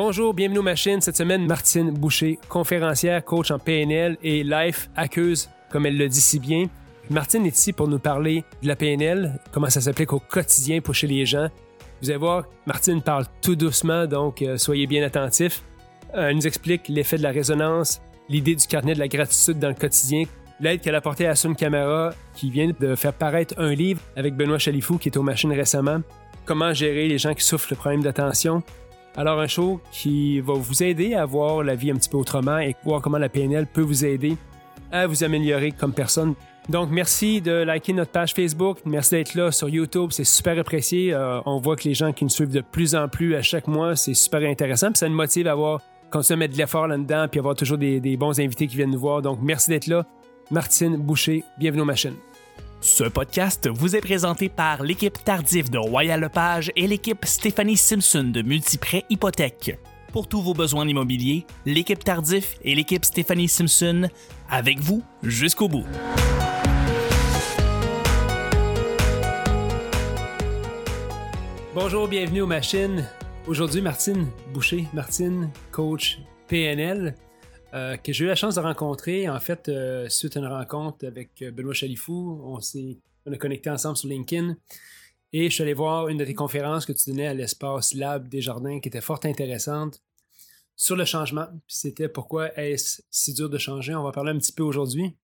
Bonjour, bienvenue aux machines. Cette semaine, Martine Boucher, conférencière, coach en PNL et life hackeuse, comme elle le dit si bien. Martine est ici pour nous parler de la PNL, comment ça s'applique au quotidien pour chez les gens. Vous allez voir, Martine parle tout doucement, donc euh, soyez bien attentifs. Euh, elle nous explique l'effet de la résonance, l'idée du carnet de la gratitude dans le quotidien, l'aide qu'elle a apportée à Sun Camera, qui vient de faire paraître un livre avec Benoît Chalifou, qui est aux machines récemment, comment gérer les gens qui souffrent de problèmes d'attention. Alors, un show qui va vous aider à voir la vie un petit peu autrement et voir comment la PNL peut vous aider à vous améliorer comme personne. Donc, merci de liker notre page Facebook. Merci d'être là sur YouTube. C'est super apprécié. Euh, on voit que les gens qui nous suivent de plus en plus à chaque mois, c'est super intéressant. Puis ça nous motive à avoir, continuer à mettre de l'effort là-dedans, puis avoir toujours des, bons invités qui viennent nous voir. Donc, merci d'être là. Martine Boucher, bienvenue aux machines. Ce podcast vous est présenté par l'équipe Tardif de Royal Lepage et l'équipe Stéphanie Simpson de Multiprêt Hypothèque. Pour tous vos besoins immobiliers, l'équipe Tardif et l'équipe Stéphanie Simpson, avec vous jusqu'au bout. Bonjour, bienvenue aux machines. Aujourd'hui, Martine Boucher, Martine, coach PNL, euh, que j'ai eu la chance de rencontrer, en fait, euh, suite à une rencontre avec euh, Benoît Chalifou. On on a connecté ensemble sur LinkedIn. Et je suis allé voir une de tes conférences que tu donnais à l'espace Lab des Jardins qui était fort intéressante sur le changement. C'était pourquoi est-ce si dur de changer? On va parler un petit peu aujourd'hui.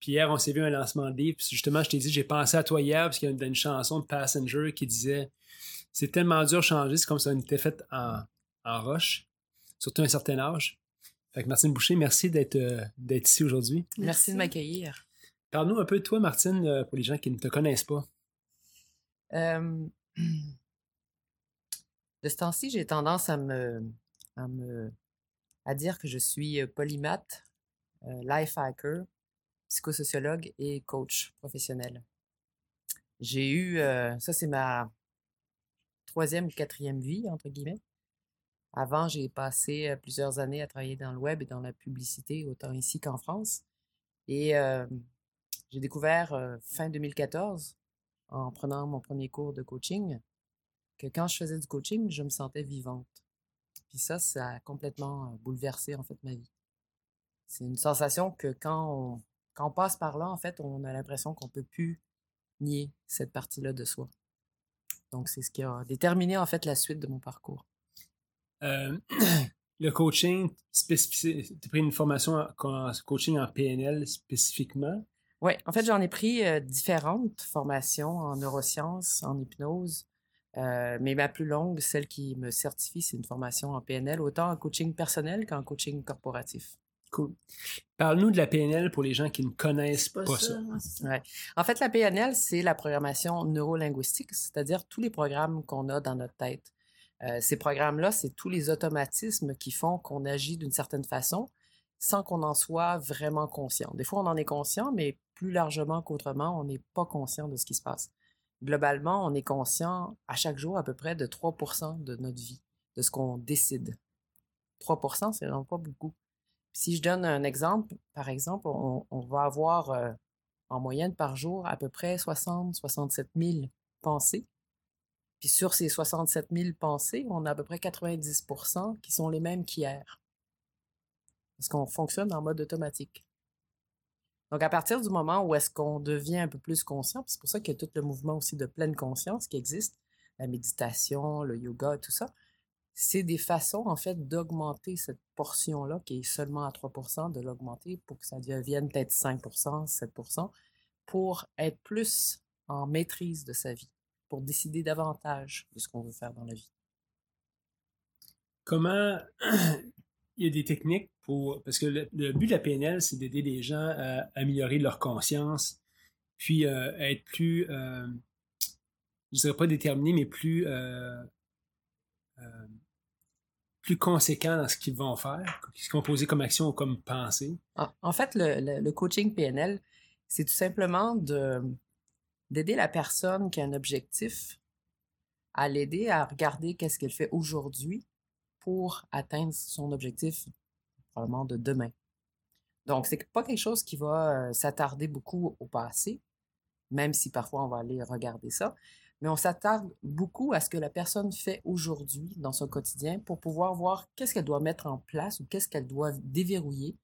Puis hier, on s'est vu un lancement de livre. Puis justement, je t'ai dit, j'ai pensé à toi hier parce qu'il y a une, une chanson de Passenger qui disait C'est tellement dur de changer, c'est comme si on était fait en, en roche, surtout à un certain âge. Fait que Martine Boucher, merci d'être euh, d'être ici aujourd'hui. Merci de m'accueillir. Parle-nous un peu de toi, Martine, euh, pour les gens qui ne te connaissent pas. Euh, de ce temps-ci, j'ai tendance à me, à me à dire que je suis polymath, euh, life hacker, psychosociologue et coach professionnel. J'ai eu, euh, ça c'est ma troisième ou quatrième vie, entre guillemets. Avant, j'ai passé plusieurs années à travailler dans le web et dans la publicité, autant ici qu'en France. Et j'ai découvert fin 2014, en prenant mon premier cours de coaching, que quand je faisais du coaching, je me sentais vivante. Puis ça, ça a complètement bouleversé en fait ma vie. C'est une sensation que quand on, quand on passe par là, en fait, on a l'impression qu'on peut plus nier cette partie-là de soi. Donc, c'est ce qui a déterminé en fait la suite de mon parcours. Euh, le coaching, tu as pris une formation en, en coaching en PNL spécifiquement? Oui, en fait, j'en ai pris euh, différentes formations en neurosciences, en hypnose, euh, mais ma plus longue, celle qui me certifie, c'est une formation en PNL, autant en coaching personnel qu'en coaching corporatif. Cool. Parle-nous de la PNL pour les gens qui ne connaissent pas, ça. Ouais. En fait, la PNL, c'est la programmation neurolinguistique, c'est-à-dire tous les programmes qu'on a dans notre tête. Euh, ces programmes-là, c'est tous les automatismes qui font qu'on agit d'une certaine façon sans qu'on en soit vraiment conscient. Des fois, on en est conscient, mais plus largement qu'autrement, on n'est pas conscient de ce qui se passe. Globalement, on est conscient à chaque jour à peu près de 3% de notre vie, de ce qu'on décide. 3% c'est vraiment pas beaucoup. Si je donne un exemple, par exemple, on, va avoir euh, en moyenne par jour à peu près 60-67 000 pensées. Puis sur ces 67 000 pensées, on a à peu près 90% qui sont les mêmes qu'hier. Parce qu'on fonctionne en mode automatique. Donc, à partir du moment où est-ce qu'on devient un peu plus conscient, c'est pour ça qu'il y a tout le mouvement aussi de pleine conscience qui existe, la méditation, le yoga, tout ça, c'est des façons, en fait, d'augmenter cette portion-là, qui est seulement à 3% de l'augmenter pour que ça devienne peut-être 5% 7% pour être plus en maîtrise de sa vie, pour décider davantage de ce qu'on veut faire dans la vie? Comment il y a des techniques pour. Parce que le, le but de la PNL, c'est d'aider les gens à améliorer leur conscience, puis euh, à être plus. Euh, je dirais pas déterminé, mais plus. Euh, euh, plus conséquent dans ce qu'ils vont faire, ce qu'ils vont poser comme action ou comme pensée. En, en fait, le, le, le coaching PNL, c'est tout simplement de d'aider la personne qui a un objectif à l'aider à regarder qu'est-ce qu'elle fait aujourd'hui pour atteindre son objectif probablement de demain. Donc, c'est pas quelque chose qui va euh, s'attarder beaucoup au passé, même si parfois on va aller regarder ça. mais on s'attarde beaucoup à ce que la personne fait aujourd'hui dans son quotidien pour pouvoir voir qu'est-ce qu'elle doit mettre en place ou qu'est-ce qu'elle doit déverrouiller,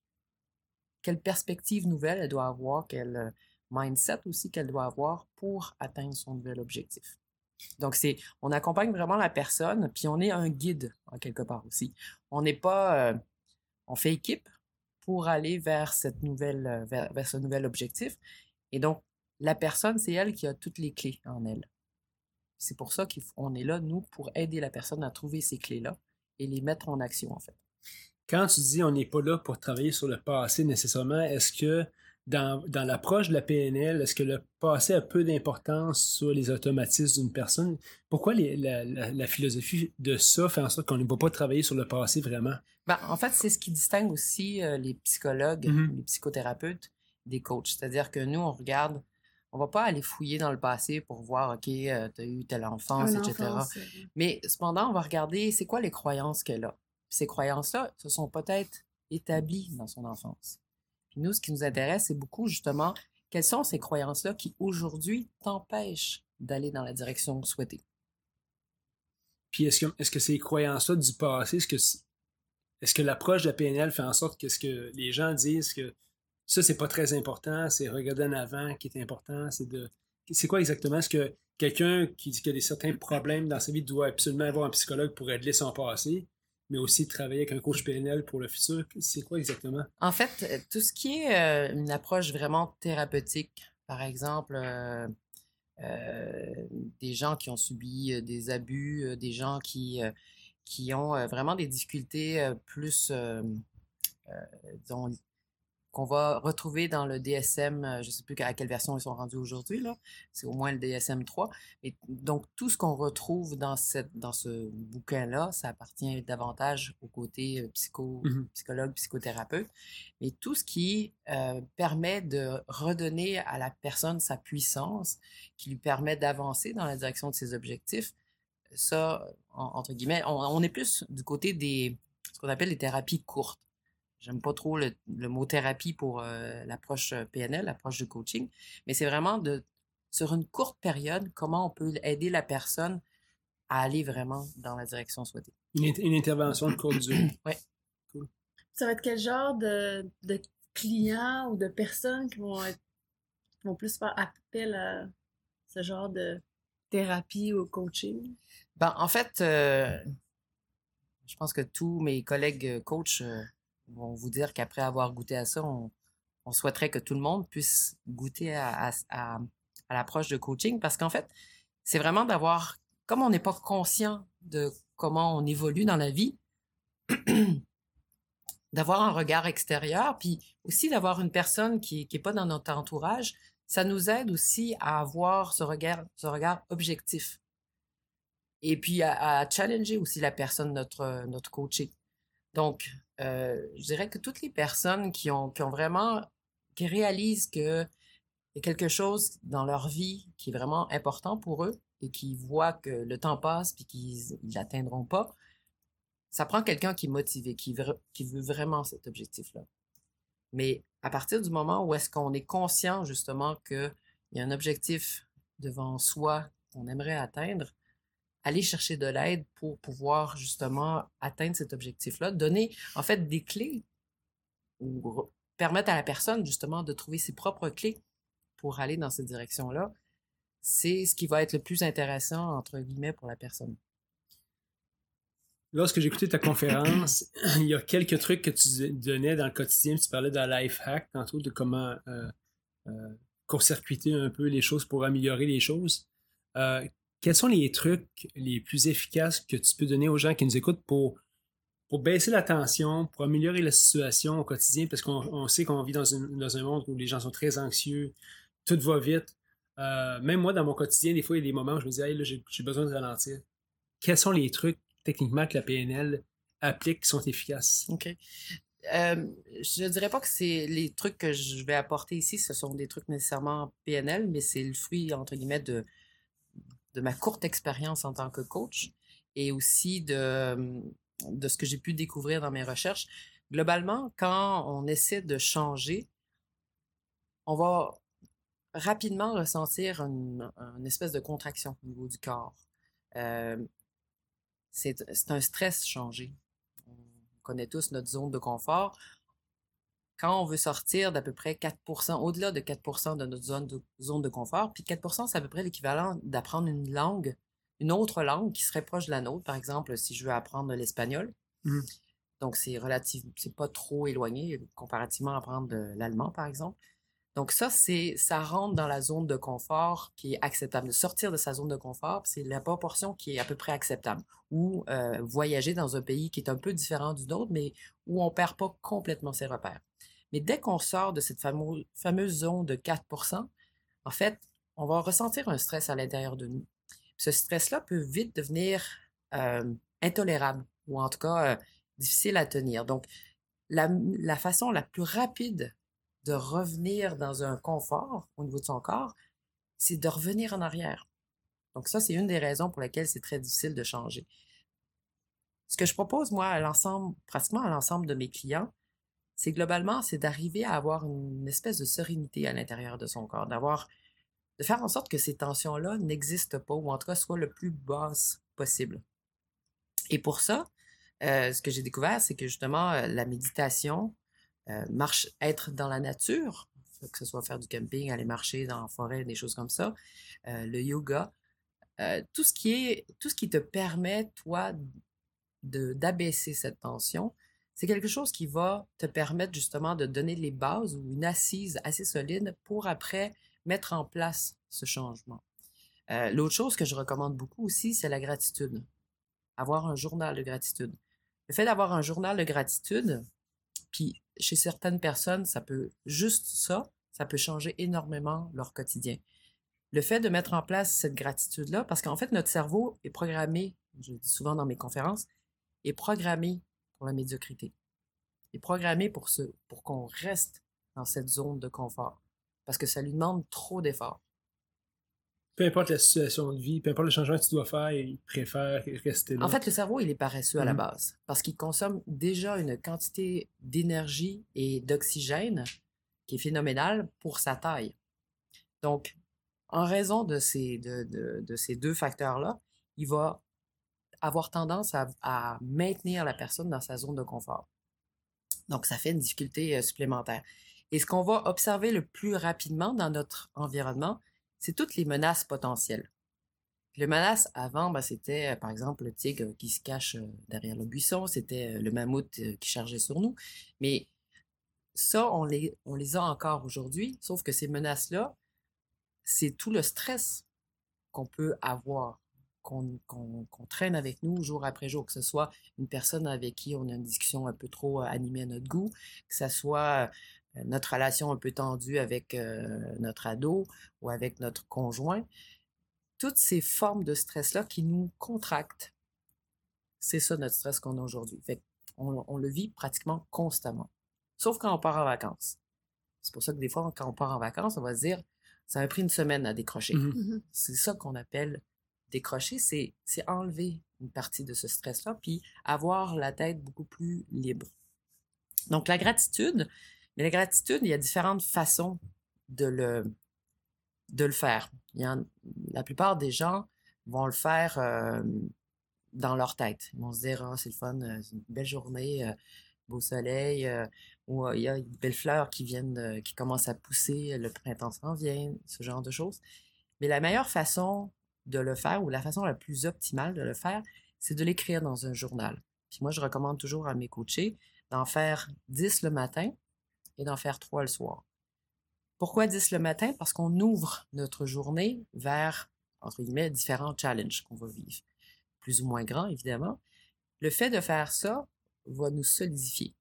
quelle perspective nouvelle elle doit avoir, quel euh, mindset aussi qu'elle doit avoir pour atteindre son nouvel objectif. Donc, c'est, on accompagne vraiment la personne, puis on est un guide en quelque part aussi. On n'est pas, euh, on fait équipe pour aller vers cette nouvelle, euh, vers ce nouvel objectif. Et donc, la personne, c'est elle qui a toutes les clés en elle. C'est pour ça qu'on est là, nous, pour aider la personne à trouver ces clés-là et les mettre en action, en fait. Quand tu dis on n'est pas là pour travailler sur le passé nécessairement, est-ce que dans, l'approche de la PNL, est-ce que le passé a peu d'importance sur les automatismes d'une personne? Pourquoi la, philosophie de ça fait en sorte qu'on ne va pas travailler sur le passé vraiment? Ben, en fait, c'est ce qui distingue aussi euh, les psychologues, mm-hmm. les psychothérapeutes des coachs. C'est-à-dire que nous, on regarde on va pas aller fouiller dans le passé pour voir, OK, euh, tu as eu telle enfance, etc. Mais cependant, on va regarder, c'est quoi les croyances qu'elle a? Ces croyances-là se sont peut-être établies dans son enfance. Nous, ce qui nous intéresse, c'est beaucoup justement, quelles sont ces croyances-là qui aujourd'hui t'empêchent d'aller dans la direction souhaitée? Puis est-ce que, est-ce que ces croyances-là du passé, est-ce que, l'approche de la PNL fait en sorte que ce les gens disent que ça, c'est pas très important. C'est regarder en avant qui est important. C'est de. C'est quoi exactement? Est-ce que quelqu'un qui dit qu'il y a des certains problèmes dans sa vie doit absolument avoir un psychologue pour régler son passé, mais aussi travailler avec un coach PNL pour le futur? C'est quoi exactement? En fait, euh, tout ce qui est euh, une approche vraiment thérapeutique, par exemple, euh, des gens qui ont subi des abus, des gens qui, qui ont vraiment des difficultés plus, disons, qu'on va retrouver dans le DSM, euh, je ne sais plus à quelle version ils sont rendus aujourd'hui, là. C'est au moins le DSM 3. Et donc, tout ce qu'on retrouve dans, cette, dans ce bouquin-là, ça appartient davantage au côté euh, psycho, mmh psychologue, psychothérapeute. Mais tout ce qui euh, permet de redonner à la personne sa puissance, qui lui permet d'avancer dans la direction de ses objectifs, ça, entre guillemets, on, est plus du côté des, ce qu'on appelle les thérapies courtes. J'aime pas trop le, mot thérapie pour euh, l'approche euh, PNL, l'approche de coaching, mais c'est vraiment de, sur une courte période, comment on peut aider la personne à aller vraiment dans la direction souhaitée. Une, intervention de courte durée. oui. Cool. Ça va être quel genre de, clients ou de personnes qui vont, vont plus faire appel à ce genre de thérapie ou coaching? Ben, en fait, euh, je pense que tous mes collègues coachs vont vous dire qu'après avoir goûté à ça, on, souhaiterait que tout le monde puisse goûter à, l'approche de coaching parce qu'en fait, c'est vraiment d'avoir, comme on n'est pas conscient de comment on évolue dans la vie, d'avoir un regard extérieur, puis aussi d'avoir une personne qui n'est pas dans notre entourage, ça nous aide aussi à avoir ce regard, ce regard objectif. Et puis à, challenger aussi la personne, notre, notre coaché. Donc, euh, je dirais que toutes les personnes qui ont, vraiment, qui réalisent qu'il y a quelque chose dans leur vie qui est vraiment important pour eux et qui voient que le temps passe puis qu'ils ne l'atteindront pas, ça prend quelqu'un qui est motivé, qui qui veut vraiment cet objectif-là. Mais à partir du moment où est-ce qu'on est conscient justement qu'il y a un objectif devant soi qu'on aimerait atteindre, aller chercher de l'aide pour pouvoir justement atteindre cet objectif-là, donner en fait des clés ou permettre à la personne justement de trouver ses propres clés pour aller dans cette direction-là, c'est ce qui va être le plus intéressant, entre guillemets, pour la personne. Lorsque écouté ta conférence, il y a quelques trucs que tu donnais dans le quotidien. Tu parlais d'un life hack tantôt, de comment euh, euh, court-circuiter un peu les choses pour améliorer les choses. Euh, quels sont les trucs les plus efficaces que tu peux donner aux gens qui nous écoutent pour, pour baisser la tension, pour améliorer la situation au quotidien? Parce qu'on sait qu'on vit dans, un monde où les gens sont très anxieux, tout va vite. Euh, même moi, dans mon quotidien, des fois, il y a des moments où je me dis, hey, là, j'ai besoin de ralentir. Quels sont les trucs, techniquement, que la PNL applique qui sont efficaces? OK. Euh, je ne dirais pas que c'est les trucs que je vais apporter ici, ce sont des trucs nécessairement PNL, mais c'est le fruit, entre guillemets, de, de ma courte expérience en tant que coach et aussi de, de ce que j'ai pu découvrir dans mes recherches. Globalement, quand on essaie de changer, on va rapidement ressentir une, une espèce de contraction au niveau du corps. C'est c'est un stress changé. On connaît tous notre zone de confort. Quand on veut sortir d'à peu près 4% au-delà de 4% de notre zone de, zone de confort, puis 4% c'est à peu près l'équivalent d'apprendre une langue, une autre langue qui serait proche de la nôtre. Par exemple, si je veux apprendre l'espagnol, Mhm. donc c'est relatif, c'est pas trop éloigné comparativement à apprendre de l'allemand, par exemple. Donc ça, c'est, ça rentre dans la zone de confort qui est acceptable. De sortir de sa zone de confort, c'est la proportion qui est à peu près acceptable. Ou euh, voyager dans un pays qui est un peu différent du nôtre, mais où on perd pas complètement ses repères. Mais dès qu'on sort de cette fameuse zone de 4% en fait, on va ressentir un stress à l'intérieur de nous. Ce stress-là peut vite devenir intolérable ou en tout cas difficile à tenir. Donc, la, la façon la plus rapide de revenir dans un confort au niveau de son corps, c'est de revenir en arrière. Donc ça, c'est une des raisons pour lesquelles c'est très difficile de changer. Ce que je propose, moi, à l'ensemble, pratiquement à l'ensemble de mes clients, c'est globalement, c'est d'arriver à avoir une espèce de sérénité à l'intérieur de son corps, d'avoir, de faire en sorte que ces tensions-là n'existent pas, ou en tout cas soient le plus basses possible. Et pour ça, euh, ce que j'ai découvert, c'est que justement, euh, la méditation, euh, marche, être dans la nature, que ce soit faire du camping, aller marcher dans la forêt, des choses comme ça, le yoga, tout ce qui est, tout ce qui te permet, toi, d'abaisser cette tension, c'est quelque chose qui va te permettre justement de donner les bases ou une assise assez solide pour après mettre en place ce changement. Euh, l'autre chose que je recommande beaucoup aussi, c'est la gratitude. Avoir un journal de gratitude. Le fait d'avoir un journal de gratitude, puis chez certaines personnes, ça peut juste ça, ça peut changer énormément leur quotidien. Le fait de mettre en place cette gratitude-là, parce qu'en fait, notre cerveau est programmé, je dis souvent dans mes conférences, est programmé pour la médiocrité. Est programmé pour, ce, pour qu'on reste dans cette zone de confort. Parce que ça lui demande trop d'efforts. Peu importe la situation de vie, peu importe le changement que tu dois faire, il préfère rester là. En fait, le cerveau, il est paresseux à la Mhm. base parce qu'il consomme déjà une quantité d'énergie et d'oxygène qui est phénoménale pour sa taille. Donc, en raison de ces, de, de- de ces deux facteurs-là, il va avoir tendance à, maintenir la personne dans sa zone de confort. Donc, ça fait une difficulté euh, supplémentaire. Et ce qu'on va observer le plus rapidement dans notre environnement, c'est toutes les menaces potentielles. Les menaces avant, ben, c'était euh, par exemple le tigre qui se cache euh, derrière le buisson, c'était le mammouth qui chargeait sur nous. Mais ça, on les a encore aujourd'hui, sauf que ces menaces-là, c'est tout le stress qu'on peut avoir, qu'on traîne avec nous jour après jour, que ce soit une personne avec qui on a une discussion un peu trop euh, animée à notre goût, que ce soit euh, notre relation un peu tendue avec euh, notre ado ou avec notre conjoint. Toutes ces formes de stress-là qui nous contractent, c'est ça notre stress qu'on a aujourd'hui. On, on le vit pratiquement constamment. Sauf quand on part en vacances. C'est pour ça que des fois, quand on part en vacances, on va se dire, ça m'a pris une semaine à décrocher. Mhm. Mhm. C'est ça qu'on appelle décrocher, c'est enlever une partie de ce stress-là, puis avoir la tête beaucoup plus libre. Donc, la gratitude, mais la gratitude, il y a différentes façons de le, de le faire. Il y la plupart des gens vont le faire euh, dans leur tête. Ils vont se dire, ah, c'est le fun, euh, c'est une belle journée, euh, beau soleil, euh, ou il y a de belles fleurs qui viennent, qui commencent à pousser, le printemps s'en vient, ce genre de choses. Mais la meilleure façon de le faire, ou la façon la plus optimale de le faire, c'est de l'écrire dans un journal. Puis moi, je recommande toujours à mes coachés d'en faire 10 le matin et d'en faire 3 le soir. Pourquoi 10 le matin? Parce qu'on ouvre notre journée vers, entre guillemets, différents challenges qu'on va vivre. Plus ou moins grands, évidemment. Le fait de faire ça va nous solidifier,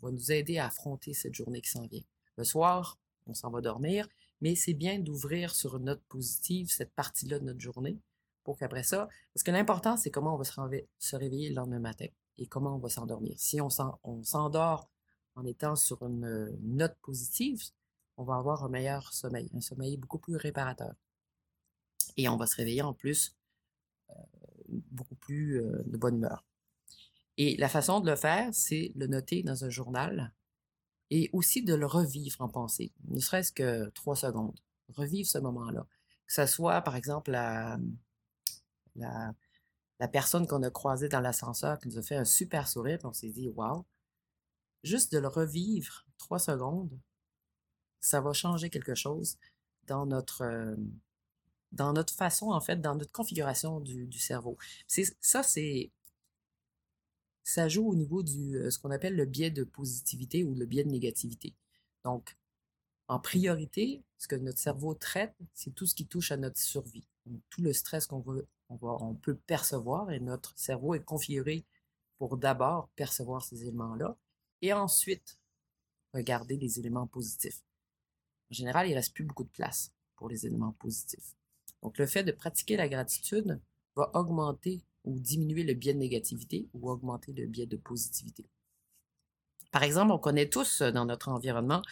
va nous aider à affronter cette journée qui s'en vient. Le soir, on s'en va dormir, mais c'est bien d'ouvrir sur une note positive cette partie-là de notre journée pour qu'après ça, parce que l'important, c'est comment on va se, réveiller le lendemain matin et comment on va s'endormir. Si on s'en- on s'endort en étant sur une note positive, on va avoir un meilleur sommeil, un sommeil beaucoup plus réparateur. Et on va se réveiller en plus euh, beaucoup plus euh, de bonne humeur. Et la façon de le faire, c'est le noter dans un journal et aussi de le revivre en pensée, ne serait-ce que trois secondes. revivre ce moment-là. Que ce soit, par exemple, la, la, personne qu'on a croisée dans l'ascenseur qui nous a fait un super sourire, puis on s'est dit, wow, juste de le revivre trois secondes, ça va changer quelque chose dans notre, dans notre façon, en fait, dans notre configuration du, du cerveau. C'est, ça, c'est. Ça joue au niveau du euh, ce qu'on appelle le biais de positivité ou le biais de négativité. Donc, en priorité, ce que notre cerveau traite, c'est tout ce qui touche à notre survie. Donc, tout le stress qu'on veut, on, peut percevoir et notre cerveau est configuré pour d'abord percevoir ces éléments-là et ensuite regarder les éléments positifs. En général, il ne reste plus beaucoup de place pour les éléments positifs. Donc, le fait de pratiquer la gratitude va augmenter ou diminuer le biais de négativité ou augmenter le biais de positivité. Par exemple, on connaît tous euh, dans notre environnement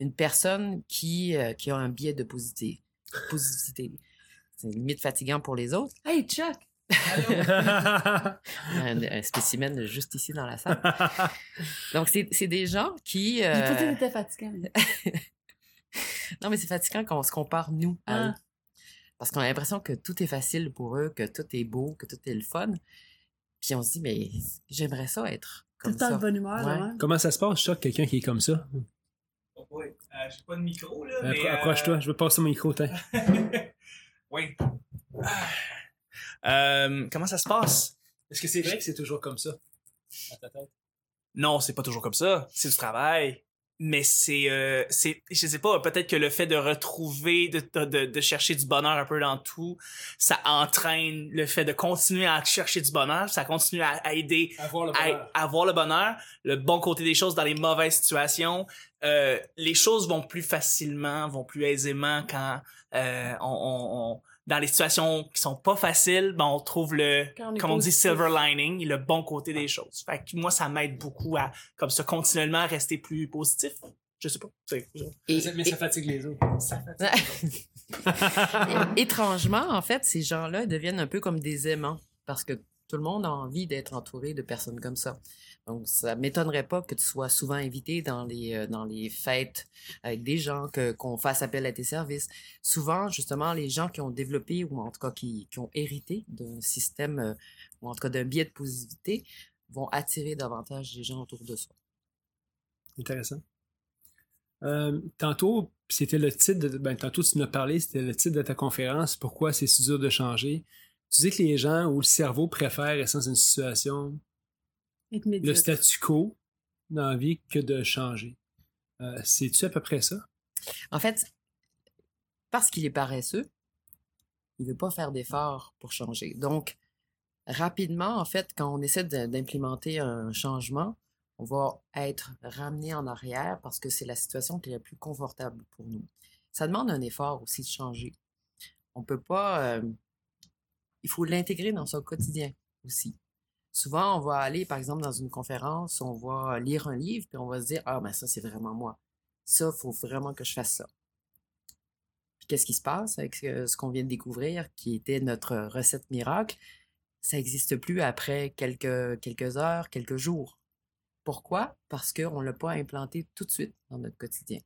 une personne qui, euh, qui a un biais de positivité. positivité. C'est limite fatigant pour les autres. Hey, Chuck! un, un spécimen juste ici dans la salle. Donc, c'est c'est des gens qui... J'ai pas dit que euh, c'était fatigant. non, mais c'est fatigant quand on se compare, nous, à Ah. eux. Parce qu'on a l'impression que tout est facile pour eux, que tout est beau, que tout est le fun. Puis on se dit, mais j'aimerais ça être Tout comme le temps ça. de bonne humeur, Ouais. hein? Comment ça se passe, Chuck, quelqu'un qui est comme ça? Oh boy, euh, j'ai pas de micro là. Mais, euh, Approche-toi, je veux passer mon micro, tiens. oui. Euh, comment ça se passe? Est-ce que c'est vrai que c'est toujours comme ça? À ta tête? Non, c'est pas toujours comme ça. C'est du travail. Mais c'est, euh, c'est, je sais pas, peut-être que le fait de retrouver, de, de, de chercher du bonheur un peu dans tout, ça entraîne le fait de continuer à chercher du bonheur, ça continue à, à aider le à, à avoir le bonheur, le bon côté des choses dans les mauvaises situations. Euh, les choses vont plus facilement, vont plus aisément quand euh, on, on- on- dans les situations qui sont pas faciles, ben on trouve le, on comme on dit, silver lining, le bon côté des choses. Fait que moi, ça m'aide beaucoup à, comme ça, continuellement rester plus positif. Je sais pas. Et, Mais ça fatigue les autres. ça fait- et- étrangement, en fait, ces gens-là deviennent un peu comme des aimants parce que tout le monde a envie d'être entouré de personnes comme ça. Donc, ça m'étonnerait pas que tu sois souvent invité dans les, euh, dans les fêtes avec des gens, qu'on fasse appel à tes services. Souvent, justement, les gens qui ont développé ou en tout cas qui, ont hérité d'un système euh, ou en tout cas d'un biais de positivité vont attirer davantage les gens autour de soi. Intéressant. Euh, tantôt, c'était le titre de. Ben, tantôt, tu nous as parlé, c'était le titre de ta conférence. Pourquoi c'est si dur de changer? Tu dis que les gens ou le cerveau préfèrent dans une situation, le statu quo dans la vie que de changer. Euh, C'est-tu à peu près ça? En fait, parce qu'il est paresseux, il veut pas faire d'efforts pour changer. Donc, rapidement, en fait, quand on essaie d'implémenter un changement, on va être ramené en arrière parce que c'est la situation qui est la plus confortable pour nous. Ça demande un effort aussi de changer. On peut pas. euh, il faut l'intégrer dans son quotidien aussi. Souvent, on va aller, par exemple, dans une conférence, on va lire un livre, puis on va se dire Ah, ben ça, c'est vraiment moi. Ça, il faut vraiment que je fasse ça. Puis qu'est-ce qui se passe avec ce, qu'on vient de découvrir, qui était notre recette miracle? Ça n'existe plus après quelques, quelques heures, quelques jours. Pourquoi? Parce qu'on ne l'a pas implanté tout de suite dans notre quotidien.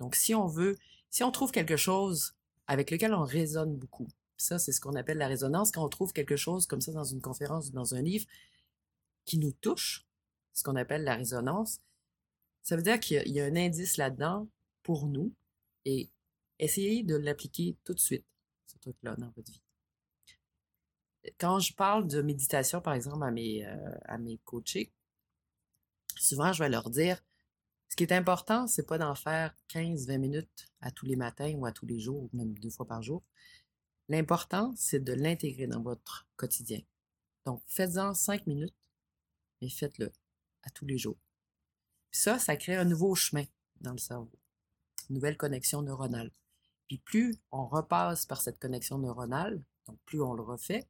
Donc, si on veut, si on trouve quelque chose avec lequel on résonne beaucoup, puis ça, c'est ce qu'on appelle la résonance, quand on trouve quelque chose comme ça dans une conférence ou dans un livre qui nous touche, ce qu'on appelle la résonance, ça veut dire qu'il y a- un indice là-dedans pour nous et essayez de l'appliquer tout de suite, ce truc-là, dans votre vie. Quand je parle de méditation, par exemple, à mes, euh, à mes coachés, souvent, je vais leur dire, ce qui est important, c'est pas d'en faire 15-20 minutes à tous les matins ou à tous les jours, ou même deux fois par jour. L'important, c'est de l'intégrer dans votre quotidien. Donc, faites-en 5 minutes, mais faites-le à tous les jours. Puis ça, ça crée un nouveau chemin dans le cerveau, une nouvelle connexion neuronale. Puis plus on repasse par cette connexion neuronale, donc plus on le refait,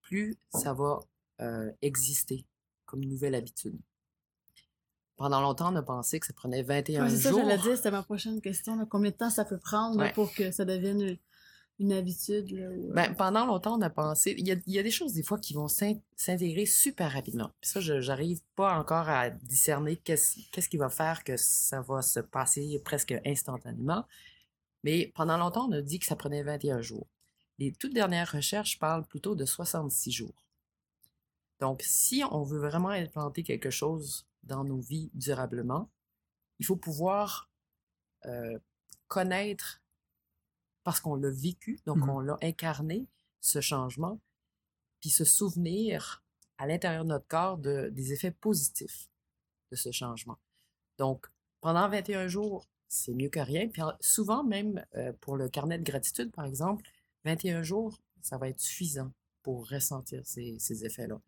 plus ça va euh, exister comme une nouvelle habitude. Pendant longtemps, on a pensé que ça prenait 21 Ouais, c'est ça, jours. j'allais dire, c'était ma prochaine question. là. Combien de temps ça peut prendre là, Ouais. pour que ça devienne une, habitude? Euh, Ben, pendant longtemps, on a pensé. Il y a, y a des choses, des fois, qui vont s'in- s'intégrer super rapidement. Ça, je j'arrive pas encore à discerner qu'est-ce qu'est-ce qui va faire que ça va se passer presque instantanément. Mais pendant longtemps, on a dit que ça prenait 21 jours. Les toutes dernières recherches parlent plutôt de 66 jours. Donc, si on veut vraiment implanter quelque chose dans nos vies durablement, il faut pouvoir euh, connaître, parce qu'on l'a vécu, donc Mhm. on l'a incarné, ce changement, puis se souvenir à l'intérieur de notre corps de, des effets positifs de ce changement. Donc, pendant 21 jours, c'est mieux que rien. Puis en- souvent, même euh, pour le carnet de gratitude, par exemple, 21 jours, ça va être suffisant pour ressentir ces, ces effets-là.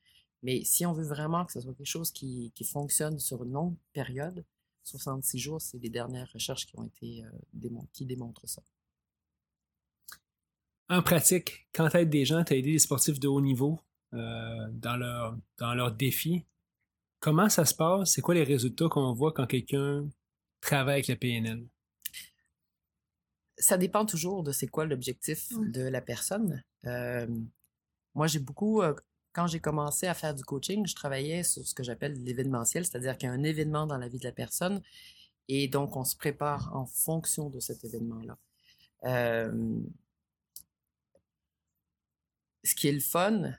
Mais si on veut vraiment que ce soit quelque chose qui, qui fonctionne sur une longue période, 66 jours, c'est les dernières recherches qui ont été euh, démon- qui démontrent ça. En pratique, quand tu aides des gens, tu as aidé des sportifs de haut niveau euh, dans leurs dans leurs défis, comment ça se passe? C'est quoi les résultats qu'on voit quand quelqu'un travaille avec la PNL? ça dépend toujours de c'est quoi l'objectif de la personne. Euh, moi, j'ai beaucoup, euh, quand j'ai commencé à faire du coaching, je travaillais sur ce que j'appelle l'événementiel, c'est-à-dire qu'il y a un événement dans la vie de la personne et donc on se prépare en fonction de cet événement-là. Ce qui est le fun,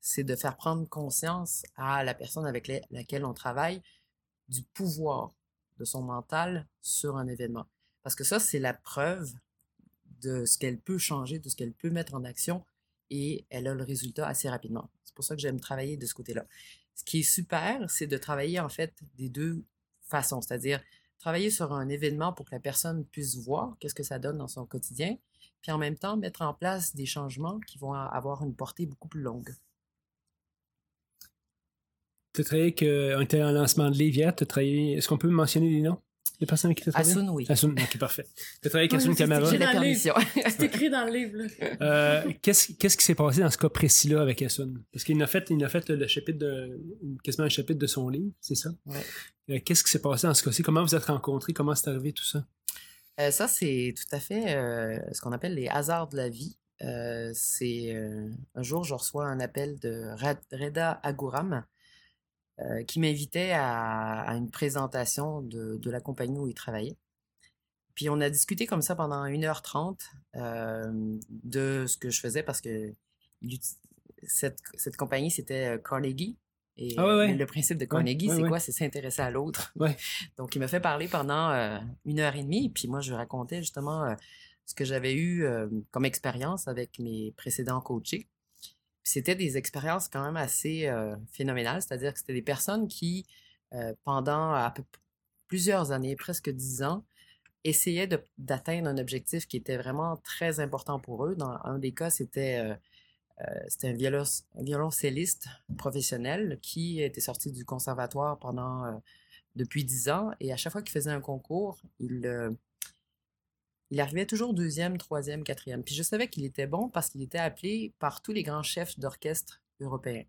c'est de faire prendre conscience à la personne avec la- laquelle on travaille du pouvoir de son mental sur un événement. Parce que ça, c'est la preuve de ce qu'elle peut changer, de ce qu'elle peut mettre en action, et elle a le résultat assez rapidement. C'est pour ça que j'aime travailler de ce côté-là. Ce qui est super, c'est de travailler en fait des deux façons, c'est-à-dire travailler sur un événement pour que la personne puisse voir qu'est-ce que ça donne dans son quotidien, puis en même temps mettre en place des changements qui vont avoir une portée beaucoup plus longue. Tu as travaillé avec, euh, on était en lancement de hier, tu as travaillé, est-ce qu'on peut mentionner les noms des personnes avec qui tu as travaillé? Asun, oui. Asun, ok, parfait. Tu as travaillé avec Ouais, Asun c'est- Camara. J'ai la permission. C'est écrit dans le livre. Euh, qu'est-ce, qu'est-ce qui s'est passé dans ce cas précis-là avec Asun? Parce qu'il a fait, il a fait le chapitre de, quasiment un chapitre de son livre, c'est ça? Ouais. Euh, qu'est-ce qui s'est passé dans ce cas-ci? Comment vous êtes rencontrés? Comment c'est arrivé tout ça? Euh, ça, c'est tout à fait euh, ce qu'on appelle les hasards de la vie. Euh, c'est un jour, je reçois un appel de Reda Agouram qui m'invitait à, à une présentation de, la compagnie où il travaillait. Puis on a discuté comme ça pendant 1h30 euh, de ce que je faisais parce que cette, cette compagnie, c'était Carnegie. Et Ah ouais, ouais. euh, le principe de Carnegie, ouais, c'est quoi? C'est s'intéresser à l'autre. Donc, il m'a fait parler pendant euh, une heure et demie. Puis moi, je lui racontais justement euh, ce que j'avais eu euh, comme expérience avec mes précédents coachés. C'était des expériences quand même assez phénoménales, c'est-à-dire que c'était des personnes qui, pendant à peu- plusieurs années, presque dix ans, essayaient d'atteindre un objectif qui était vraiment très important pour eux. Dans un des cas, c'était c'était un, violon- un violoncelliste professionnel qui était sorti du conservatoire pendant euh, depuis dix ans et à chaque fois qu'il faisait un concours, il, euh, il arrivait toujours deuxième, troisième, quatrième. Puis je savais qu'il était bon parce qu'il était appelé par tous les grands chefs d'orchestre européens.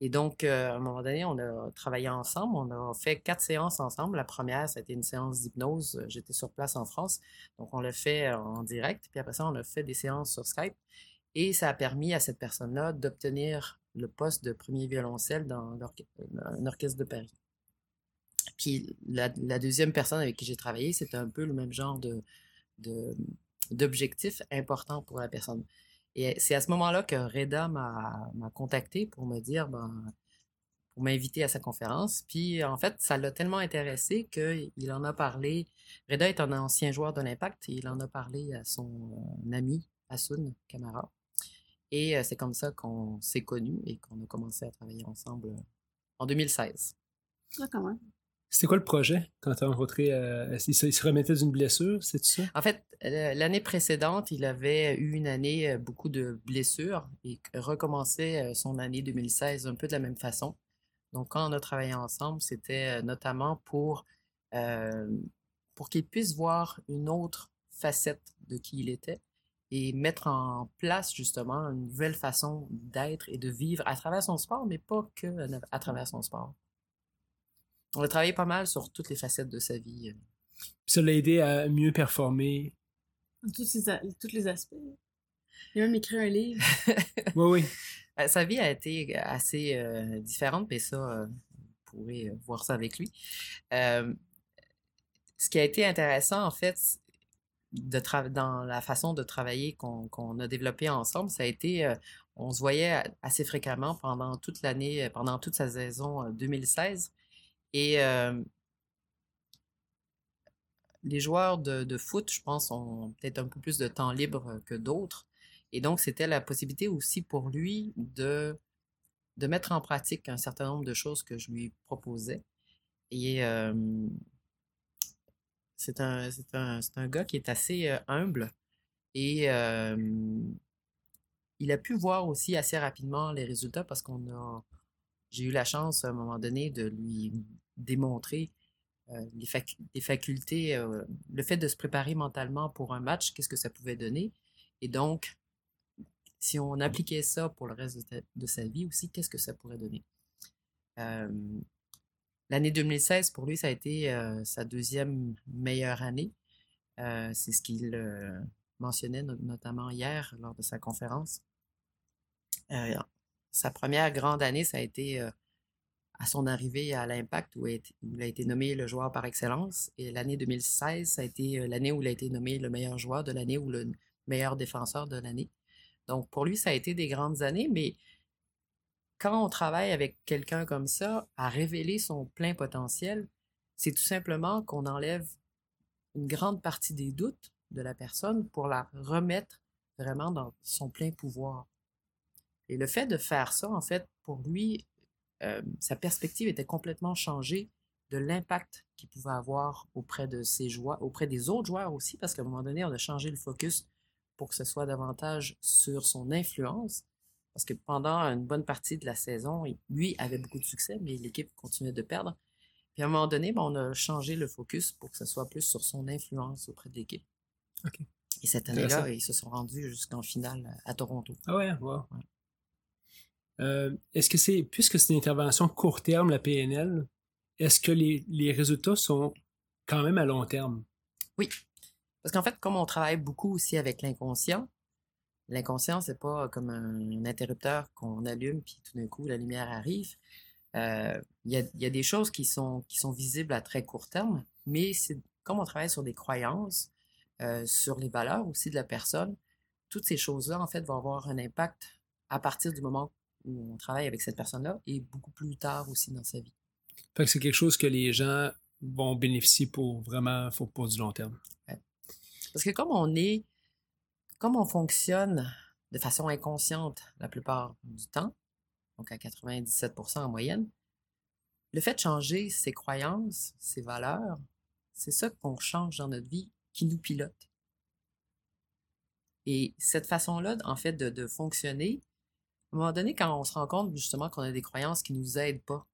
Et donc, euh, à un moment donné, on a travaillé ensemble. On a fait quatre séances ensemble. La première, c'était une séance d'hypnose. J'étais sur place en France. Donc, on l'a fait en direct. Puis après ça, on a fait des séances sur Skype. Et ça a permis à cette personne-là d'obtenir le poste de premier violoncelle dans l'orche- un orchestre de Paris. Puis la, deuxième personne avec qui j'ai travaillé, c'était un peu le même genre de, d'objectif important pour la personne. Et c'est à ce moment-là que Reda m'a, contacté pour me dire, ben, pour m'inviter à sa conférence. Puis en fait, ça l'a tellement intéressé qu'il en a parlé. Reda est un ancien joueur de l'Impact et il en a parlé à son euh, ami Asun Kamara. Et euh, c'est comme ça qu'on s'est connus et qu'on a commencé à travailler ensemble en 2016. Ah, quand même. C'était quoi le projet quand tu as rencontré? euh, il, se, il se remettait d'une blessure, c'est ça? En fait, l'année précédente, il avait eu une année beaucoup de blessures et recommençait son année 2016 un peu de la même façon. Donc, quand on a travaillé ensemble, c'était notamment pour, euh, pour qu'il puisse voir une autre facette de qui il était et mettre en place justement une nouvelle façon d'être et de vivre à travers son sport, mais pas que à- à travers son sport. On a travaillé pas mal sur toutes les facettes de sa vie. euh. Ça l'a aidé à mieux performer. Tous, ces a- tous les aspects. Il a même écrit un livre. Oui, oui. Euh, Sa vie a été assez euh, différente, mais ça, euh, vous pourrez euh, voir ça avec lui. Euh, ce qui a été intéressant, en fait, de tra- dans la façon de travailler qu'on qu'on a développé ensemble, ça a été, euh, on se voyait assez fréquemment pendant toute l'année, euh, pendant toute sa saison euh, 2016. Et euh, les joueurs de, de foot, je pense, ont peut-être un peu plus de temps libre que d'autres. Et donc, c'était la possibilité aussi pour lui de, de mettre en pratique un certain nombre de choses que je lui proposais. Et c'est un, un, un gars qui est assez euh, humble et il a pu voir aussi assez rapidement les résultats parce qu'on a, j'ai eu la chance à un moment donné de lui démontrer euh, les, fac- les facultés, euh, le fait de se préparer mentalement pour un match, qu'est-ce que ça pouvait donner. Et donc, si on appliquait ça pour le reste de, sa vie aussi, qu'est-ce que ça pourrait donner? L'année 2016, pour lui, ça a été euh, sa deuxième meilleure année. Euh, c'est ce qu'il euh, mentionnait no- notamment hier lors de sa conférence. Sa première grande année, ça a été à son arrivée à l'Impact où, il a été- où il a été nommé le joueur par excellence. Et l'année 2016, ça a été l'année où il a été nommé le meilleur joueur de l'année ou le meilleur défenseur de l'année. Donc pour lui, ça a été des grandes années, mais quand on travaille avec quelqu'un comme ça, à révéler son plein potentiel, c'est tout simplement qu'on enlève une grande partie des doutes de la personne pour la remettre vraiment dans son plein pouvoir. Et le fait de faire ça, en fait, pour lui, euh, sa perspective était complètement changée de l'impact qu'il pouvait avoir auprès de ses joueurs, auprès des autres joueurs aussi, parce qu'à un moment donné, on a changé le focus pour que ce soit davantage sur son influence. Parce que pendant une bonne partie de la saison, lui avait beaucoup de succès, mais l'équipe continuait de perdre. Puis à un moment donné, ben, on a changé le focus pour que ce soit plus sur son influence auprès de l'équipe. OK. Et cette année-là, ils se sont rendus jusqu'en finale à Toronto. Ah ouais, wow. Ouais. Euh, est-ce que c'est, puisque c'est une intervention court terme, la PNL, est-ce que les, les résultats sont quand même à long terme? Oui. Parce qu'en fait, comme on travaille beaucoup aussi avec l'inconscient, l'inconscient, c'est pas comme un, interrupteur qu'on allume puis tout d'un coup la lumière arrive. Euh, Il y, a, il y a des choses qui sont, qui sont visibles à très court terme, mais c'est comme on travaille sur des croyances, euh, sur les valeurs aussi de la personne, toutes ces choses-là, en fait, vont avoir un impact à partir du moment où on travaille avec cette personne-là et beaucoup plus tard aussi dans sa vie. Fait que c'est quelque chose que les gens vont bénéficier pour vraiment pour, pour du long terme. Parce que comme on est, comme on fonctionne de façon inconsciente la plupart du temps, donc à 97% en moyenne, le fait de changer ses croyances, ses valeurs, c'est ça qu'on change dans notre vie qui nous pilote. Et cette façon-là, en fait, de, de fonctionner, à un moment donné, quand on se rend compte justement qu'on a des croyances qui nous aident pas,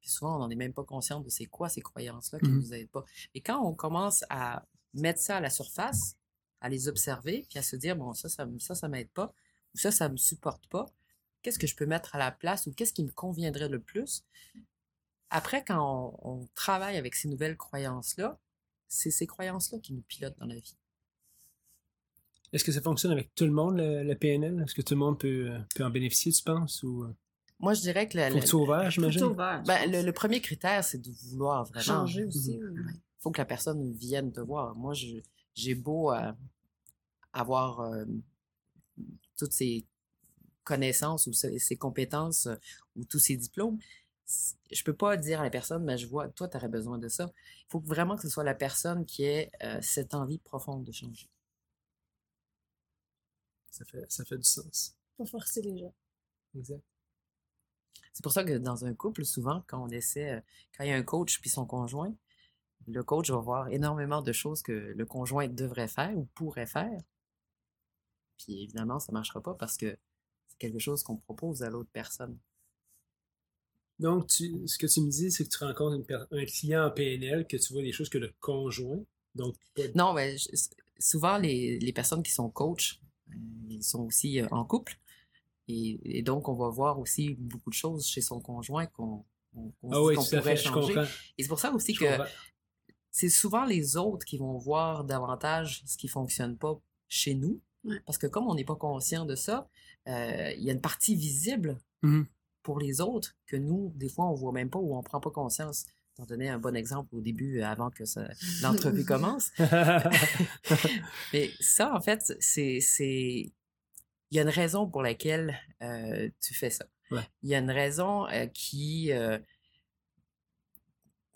puis souvent on n'en est même pas conscient de c'est quoi ces croyances-là qui Mhm. nous aident pas. Et quand on commence à mettre ça à la surface, à les observer, puis à se dire, bon, ça, ça, me- ça, ça m'aide pas, ou ça, ça me supporte pas, qu'est-ce que je peux mettre à la place, ou qu'est-ce qui me conviendrait le plus? Après, quand on, on travaille avec ces nouvelles croyances-là, c'est ces croyances-là qui nous pilotent dans la vie. Est-ce que ça fonctionne avec tout le monde, le, le PNL? Est-ce que tout le monde peut, euh, peut en bénéficier, tu penses? Ou euh, Moi, je dirais que le, faut le- que ouvert, j'imagine? Ben, le- le premier critère, c'est de vouloir vraiment Changer aussi. Il faut que la personne vienne te voir. Moi, je- j'ai beau euh, avoir euh, toutes ces connaissances ou ces, ces compétences euh, ou tous ces diplômes. Je peux pas dire à la personne, mais je vois, toi, tu aurais besoin de ça. Il faut vraiment que ce soit la personne qui ait euh, cette envie profonde de changer. Ça fait, ça fait du sens. Faut forcer les gens. Exact. C'est pour ça que dans un couple, souvent, quand on essaie, quand il y a un coach puis son conjoint, le coach va voir énormément de choses que le conjoint devrait faire ou pourrait faire. Puis évidemment, ça ne marchera pas parce que c'est quelque chose qu'on propose à l'autre personne. Donc, tu, ce que tu me dis, c'est que tu rencontres une un client en PNL, que tu vois des choses que le conjoint. Donc, Non, mais je- souvent, les, les personnes qui sont coachs, euh, ils sont aussi euh, en couple. Et, et donc, on va voir aussi beaucoup de choses chez son conjoint qu'on ah oui, qu'on pourrait fait, changer. Et c'est pour ça aussi Je que comprends. C'est souvent les autres qui vont voir davantage ce qui fonctionne pas chez nous. Ouais. Parce que comme on n'est pas conscient de ça, euh, il y a une partie visible Mhm. pour les autres que nous, des fois, on voit même pas ou on prend pas conscience t'en donnais un bon exemple au début, avant que l'entrevue commence. Mais ça, en fait, c'est, il y a une raison pour laquelle euh, tu fais ça. Ouais. Il y a une raison euh, qui, euh,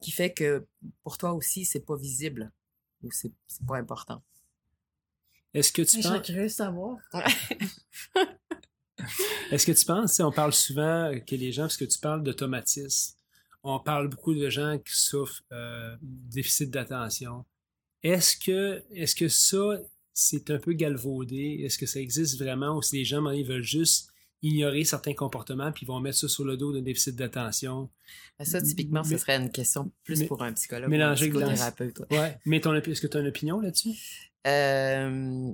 qui fait que pour toi aussi, c'est pas visible ou c'est, c'est pas important? Est-ce que tu Je penses, curieux de savoir. est-ce que tu penses, on parle souvent que les gens, parce que tu parles d'automatisme, on parle beaucoup de gens qui souffrent euh, déficit d'attention. Est-ce que, est-ce que ça, c'est un peu galvaudé? Est-ce que ça existe vraiment ou si les gens, ils veulent juste ignorer certains comportements puis ils vont mettre ça sur le dos d'un déficit d'attention? Ça, typiquement, ce serait une question plus mais- pour un psychologue ou un mélanger avec l'anx- psychothérapeute. ouais. Ouais. Mais est-ce que tu as une opinion là-dessus? Euh,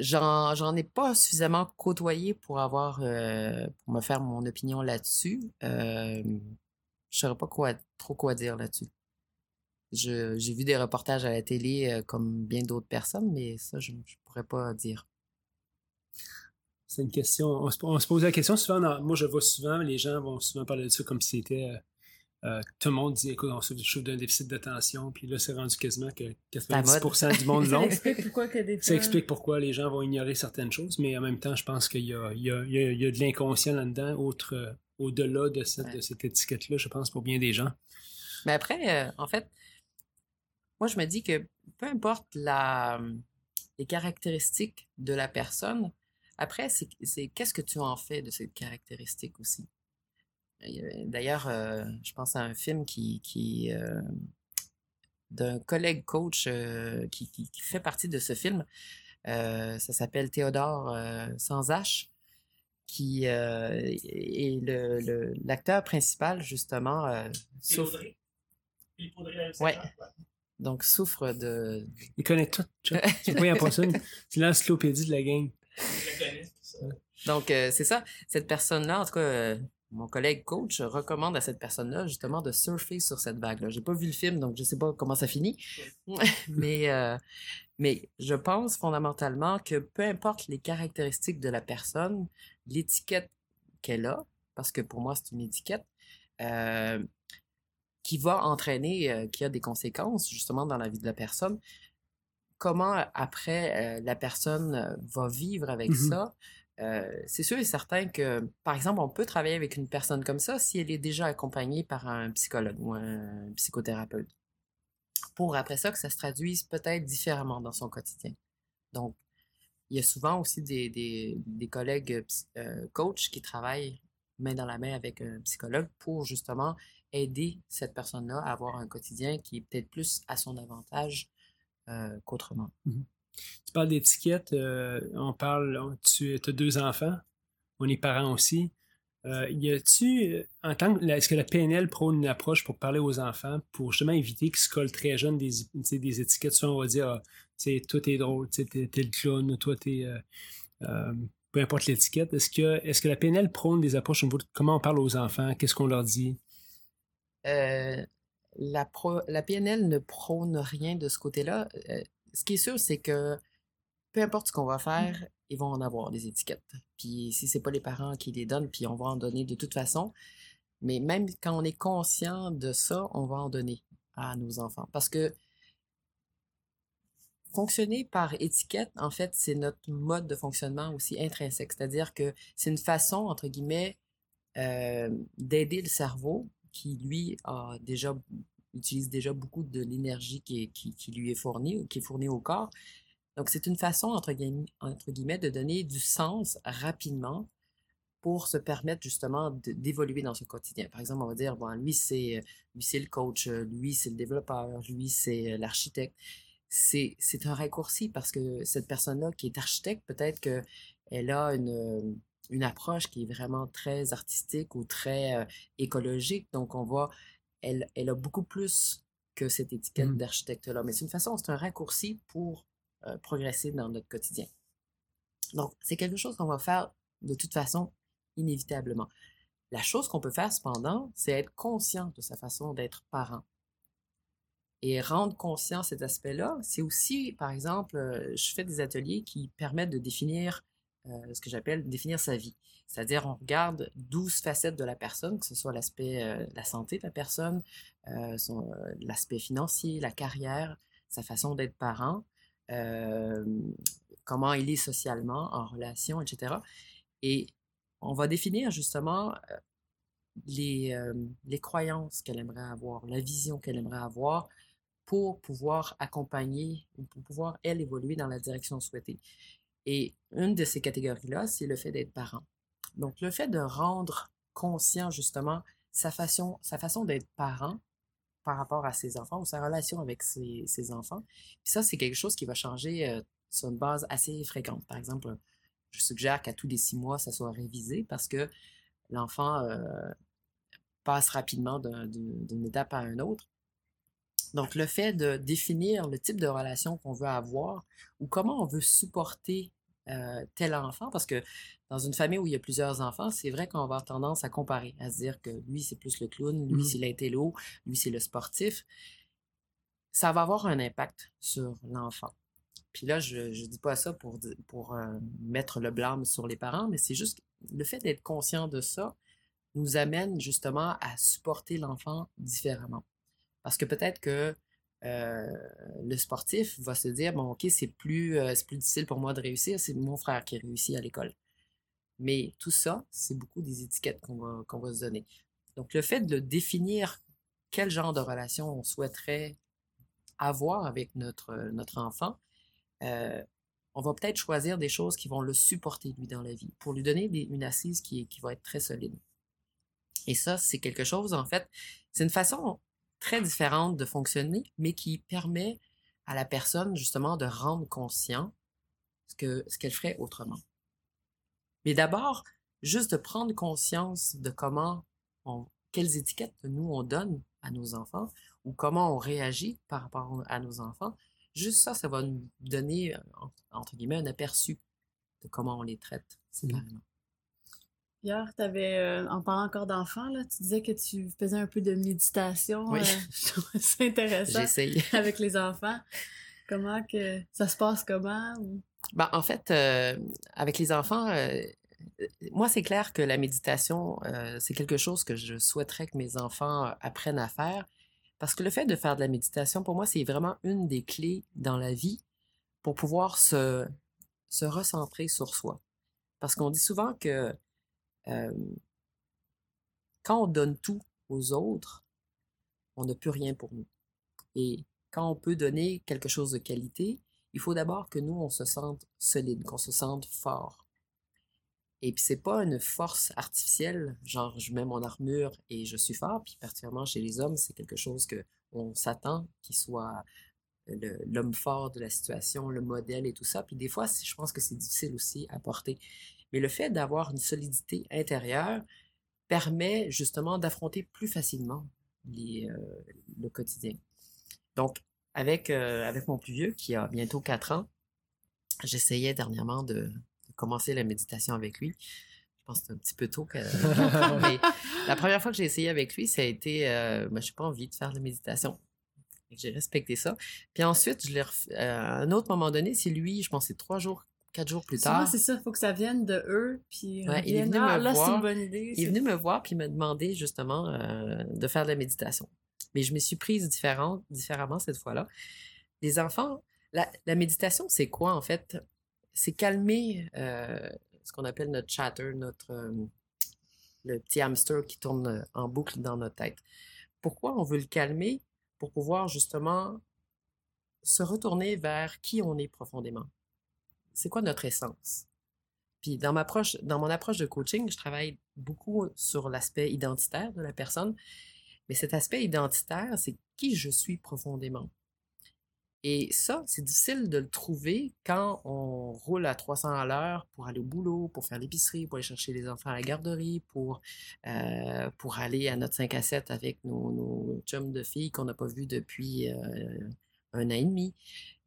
j'en, ai pas suffisamment côtoyé pour avoir euh, pour me faire mon opinion là-dessus. Euh, je saurais pas quoi trop quoi dire là-dessus. J'ai vu des reportages à la télé euh, comme bien d'autres personnes, mais ça, je, je pourrais pas dire. C'est une question. On se, on se pose la question souvent. dans- moi, je vois souvent, les gens vont souvent parler de ça comme si c'était. euh, euh, tout le monde dit écoute, on souffre d'un déficit d'attention. Puis là, c'est rendu quasiment que 90% du monde Ça l'ont. explique pourquoi que des Ça explique pourquoi les gens vont ignorer certaines choses, mais en même temps, je pense qu'il y y y a- il y a de l'inconscient là-dedans, autre, euh, au-delà de cette, Ouais. de cette étiquette-là, je pense, pour bien des gens. Mais après, euh, en fait, moi, je me dis que peu importe la, les caractéristiques de la personne, après, c'est c'est qu'est-ce que tu en fais de ces caractéristiques aussi? Il D'ailleurs, euh, je pense à un film qui, qui euh, d'un collègue coach euh, qui, qui- qui fait partie de ce film. Euh, ça s'appelle Théodore euh, sans H, qui euh, est le- le- l'acteur principal, justement, euh, souffre, Ouais. donc souffre de, Il connaît tout. C'est pas impossible. C'est l'encyclopédie de la gang. Donc, euh, c'est ça. Cette personne-là, en tout cas, euh, mon collègue coach recommande à cette personne-là justement de surfer sur cette vague-là. J'ai pas vu le film, donc je sais pas comment ça finit. mais, euh, mais je pense fondamentalement que peu importe les caractéristiques de la personne, l'étiquette qu'elle a, parce que pour moi, c'est une étiquette, qui va entraîner, qui a des conséquences justement dans la vie de la personne. Comment après euh, la personne va vivre avec Mhm. ça, euh, c'est sûr et certain que, par exemple, on peut travailler avec une personne comme ça si elle est déjà accompagnée par un psychologue ou un psychothérapeute. Pour après ça, que ça se traduise peut-être différemment dans son quotidien. Donc, il y a souvent aussi des, des, des collègues euh, coachs qui travaillent main dans la main avec un psychologue pour justement aider cette personne-là à avoir un quotidien qui est peut-être plus à son avantage euh, qu'autrement. Tu parles d'étiquette, euh, on parle, tu as deux enfants, on est parents aussi. Euh, y a-tu, en tant que, est-ce que la PNL prône une approche pour parler aux enfants pour justement éviter qu'ils se collent très jeunes des, des étiquettes? Souvent, on va dire, ah, tu sais, toi t'es drôle, t'es, le clown, toi t'es. euh, euh, peu importe l'étiquette. Est-ce que, est-ce que la PNL prône des approches au niveau de comment on parle aux enfants? Qu'est-ce qu'on leur dit? La, pro- la PNL ne prône rien de ce côté-là. Euh, ce qui est sûr, c'est que peu importe ce qu'on va faire, ils vont en avoir des étiquettes. Puis si c'est pas les parents qui les donnent, puis on va en donner de toute façon. Mais même quand on est conscient de ça, on va en donner à nos enfants. Parce que fonctionner par étiquette, en fait, c'est notre mode de fonctionnement aussi intrinsèque. C'est-à-dire que c'est une façon, entre guillemets, euh, d'aider le cerveau qui, lui, a déjà, utilise déjà beaucoup de l'énergie qui, lui est fournie, ou qui est fournie au corps. Donc, c'est une façon, entre guillemets, de donner du sens rapidement pour se permettre justement d'évoluer dans ce quotidien. Par exemple, on va dire, bon, lui, c'est le coach, lui, c'est le développeur, lui, c'est l'architecte. C'est un raccourci parce que cette personne-là qui est architecte, peut-être qu'elle a une, une approche qui est vraiment très artistique ou très euh, écologique. Donc, on va, elle, elle a beaucoup plus que cette étiquette Mhm. d'architecte-là. Mais c'est une façon, c'est un raccourci pour euh, progresser dans notre quotidien. Donc, c'est quelque chose qu'on va faire de toute façon inévitablement. La chose qu'on peut faire cependant, c'est être conscient de sa façon d'être parent. Et rendre conscient cet aspect-là, c'est aussi, par exemple, euh, je fais des ateliers qui permettent de définir euh, ce que j'appelle définir sa vie. C'est-à-dire, on regarde 12 facettes de la personne, que ce soit l'aspect, euh, la santé de la personne, euh, euh, l'aspect financier, la carrière, sa façon d'être parent, comment il est socialement, en relation, etc. Et on va définir justement les, les croyances qu'elle aimerait avoir, la vision qu'elle aimerait avoir pour pouvoir accompagner ou pour pouvoir, elle, évoluer dans la direction souhaitée. Et une de ces catégories-là, c'est le fait d'être parent. Donc, le fait de rendre conscient justement sa façon, sa façon d'être parent par rapport à ses enfants ou sa relation avec ses, ses enfants. Puis ça, c'est quelque chose qui va changer euh, sur une base assez fréquente. Par exemple, je suggère qu'à tous les six mois, ça soit révisé parce que l'enfant euh, passe rapidement d'un- d'une d'une étape à une autre. Donc, le fait de définir le type de relation qu'on veut avoir ou comment on veut supporter euh, tel enfant, parce que dans une famille où il y a plusieurs enfants, c'est vrai qu'on va avoir tendance à comparer, à se dire que lui, c'est plus le clown, lui, Mhm. c'est l'intello, lui, c'est le sportif. Ça va avoir un impact sur l'enfant. Puis là, je ne dis pas ça pour, pour euh, mettre le blâme sur les parents, mais c'est juste le fait d'être conscient de ça nous amène justement à supporter l'enfant différemment. Parce que peut-être que euh, le sportif va se dire, bon, OK, c'est plus, euh, c'est plus difficile pour moi de réussir, c'est mon frère qui réussit à l'école. Mais tout ça, c'est beaucoup des étiquettes qu'on va, va se donner. Donc, le fait de définir quel genre de relation on souhaiterait avoir avec notre, notre enfant, euh, on va peut-être choisir des choses qui vont le supporter, lui, dans la vie, pour lui donner une assise qui, qui va être très solide. Et ça, c'est quelque chose, en fait, c'est une façon très différente de fonctionner, mais qui permet à la personne, justement, de rendre conscient ce que ce qu'elle ferait autrement. Mais d'abord, juste de prendre conscience de comment on, quelles étiquettes nous on donne à nos enfants ou comment on réagit par rapport à nos enfants, juste ça, ça va nous donner, en- entre guillemets, un aperçu de comment on les traite séparément. Hier, t'avais, euh, en parlant encore d'enfants, là, tu disais que tu faisais un peu de méditation. Oui. euh, je ça intéressant J'essaye. avec les enfants. Comment que ça se passe comment? ou- Ben, en fait, euh, avec les enfants, euh, euh, moi, c'est clair que la méditation, c'est quelque chose que je souhaiterais que mes enfants apprennent à faire. Parce que le fait de faire de la méditation, pour moi, c'est vraiment une des clés dans la vie pour pouvoir se, se recentrer sur soi. Parce qu'on dit souvent que quand on donne tout aux autres, on n'a plus rien pour nous. Et quand on peut donner quelque chose de qualité, il faut d'abord que nous, on se sente solide, qu'on se sente fort. Et puis, c'est pas une force artificielle, genre je mets mon armure et je suis fort, puis particulièrement chez les hommes, c'est quelque chose que on s'attend qu'il soit l'homme fort de la situation, le modèle et tout ça. Puis des fois, je pense que c'est difficile aussi à porter. Mais le fait d'avoir une solidité intérieure permet justement d'affronter plus facilement les, euh, le quotidien. Donc, avec, euh, avec mon plus vieux, qui a bientôt 4 ans, j'essayais dernièrement de, de commencer la méditation avec lui. Je pense que c'est un petit peu tôt. que- mais la première fois que j'ai essayé avec lui, ça a été, euh, ben, je n'ai pas envie de faire de la méditation. J'ai respecté ça. Puis ensuite, je l'ai ref- euh, à un autre moment donné, c'est lui, je pense que c'est trois jours, quatre jours plus tard. c'est ça, il faut que ça vienne de eux, puis Ouais, il est venu ah, me là, c'est voir. une bonne idée. Il est venu me voir puis me demander justement euh, de faire de la méditation. Mais je me suis prise différente, différemment cette fois-là. Les enfants, la, la méditation, c'est quoi en fait? C'est calmer euh, ce qu'on appelle notre chatter, notre euh, le petit hamster qui tourne euh, en boucle dans notre tête. Pourquoi on veut le calmer? Pour pouvoir justement se retourner vers qui on est profondément. C'est quoi notre essence? Puis dans ma dans mon approche de coaching, je travaille beaucoup sur l'aspect identitaire de la personne. Mais cet aspect identitaire, c'est qui je suis profondément. Et ça, c'est difficile de le trouver quand on roule à 300 à l'heure pour aller au boulot, pour faire l'épicerie, pour aller chercher les enfants à la garderie, pour, euh, pour aller à notre 5 à 7 avec nos, nos chums de filles qu'on n'a pas vus depuis euh, un an et demi.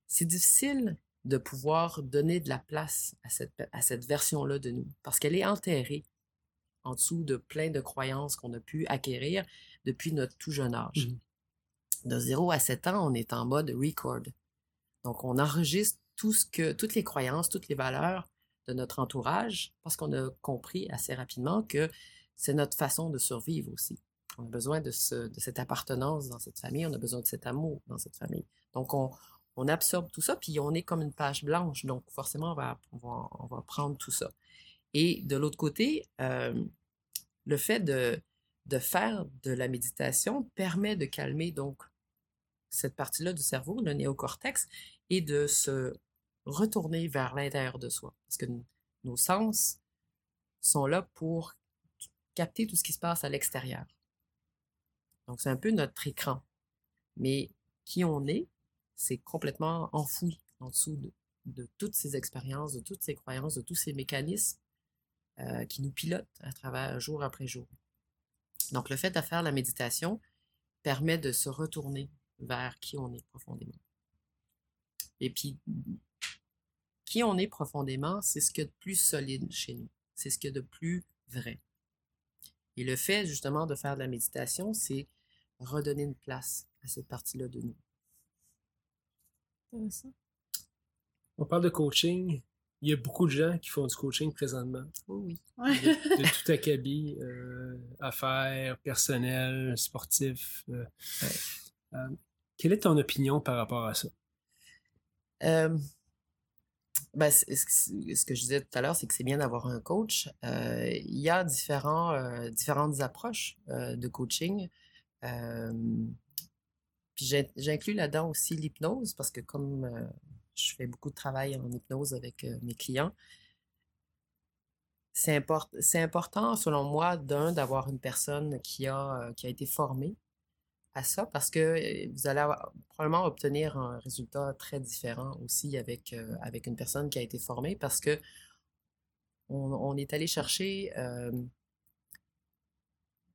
C'est difficile de pouvoir donner de la place à cette, à cette version-là de nous, parce qu'elle est enterrée en dessous de plein de croyances qu'on a pu acquérir depuis notre tout jeune âge. Mhm. De 0 à 7 ans, on est en mode record. Donc, on enregistre tout ce que, toutes les croyances, toutes les valeurs de notre entourage parce qu'on a compris assez rapidement que c'est notre façon de survivre aussi. On a besoin de, ce, de cette appartenance dans cette famille, on a besoin de cet amour dans cette famille. Donc, on, on absorbe tout ça, puis on est comme une page blanche. Donc, forcément, on va, on va, prendre tout ça. Et de l'autre côté, euh, le fait de, de faire de la méditation permet de calmer donc cette partie-là du cerveau, le néocortex, et de se retourner vers l'intérieur de soi. Parce que nos sens sont là pour capter tout ce qui se passe à l'extérieur. Donc, c'est un peu notre écran. Mais qui on est, c'est complètement enfoui en dessous de, toutes ces expériences, de toutes ces croyances, de tous ces mécanismes euh, qui nous pilotent à travers jour après jour. Donc, le fait de faire la méditation permet de se retourner vers qui on est profondément. Et puis, qui on est profondément, c'est ce qu'il y a de plus solide chez nous. C'est ce qu'il y a de plus vrai. Et le fait, justement, de faire de la méditation, c'est redonner une place à cette partie-là de nous. On parle de coaching. Il y a beaucoup de gens qui font du coaching présentement. Oui, oui. De, de, tout acabit, euh, affaires, personnel, sportif. Euh, ouais. euh, quelle est ton opinion par rapport à ça? Euh, ben, ce que je disais tout à l'heure, c'est que c'est bien d'avoir un coach. Euh, il y a différents, euh, différentes approches euh, de coaching. Puis j'inclus là-dedans aussi l'hypnose parce que comme je fais beaucoup de travail en hypnose avec mes clients, c'est import important, selon moi, d'un, d'avoir une personne qui a, qui a été formée à ça parce que vous allez probablement obtenir un résultat très différent aussi avec, euh, avec une personne qui a été formée parce que on, est allé chercher euh,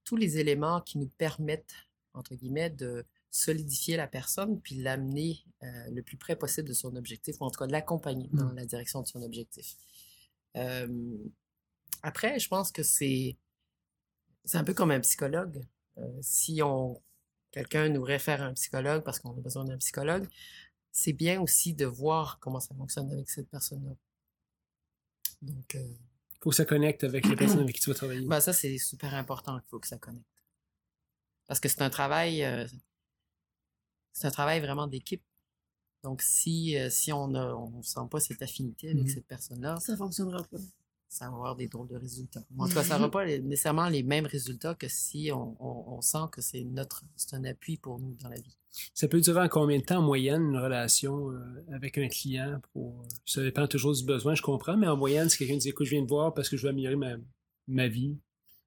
tous les éléments qui nous permettent, entre guillemets, de solidifier la personne puis l'amener euh, le plus près possible de son objectif, ou en tout cas de l'accompagner dans la direction de son objectif. après, je pense que c'est c'est un peu comme un psychologue. si on quelqu'un nous réfère à un psychologue parce qu'on a besoin d'un psychologue, c'est bien aussi de voir comment ça fonctionne avec cette personne-là. Donc. Euh... faut que ça connecte avec les personnes avec qui tu vas travailler. Ben, ça, c'est super important qu'il faut que ça connecte. Parce que c'est un travail. Euh, c'est un travail vraiment d'équipe. Donc, si, euh, si on ne on sent pas cette affinité avec mm -hmm. cette personne-là. Ça fonctionnera pas ça va avoir des drôles de résultats. En tout cas, ça n'aura pas les, nécessairement les mêmes résultats que si on, on, on sent que c'est notre c'est un appui pour nous dans la vie. Ça peut durer en combien de temps en moyenne une relation euh, avec un client pour ça dépend toujours du besoin, je comprends, mais en moyenne, si quelqu'un dit écoute, je viens te voir parce que je veux améliorer ma, ma vie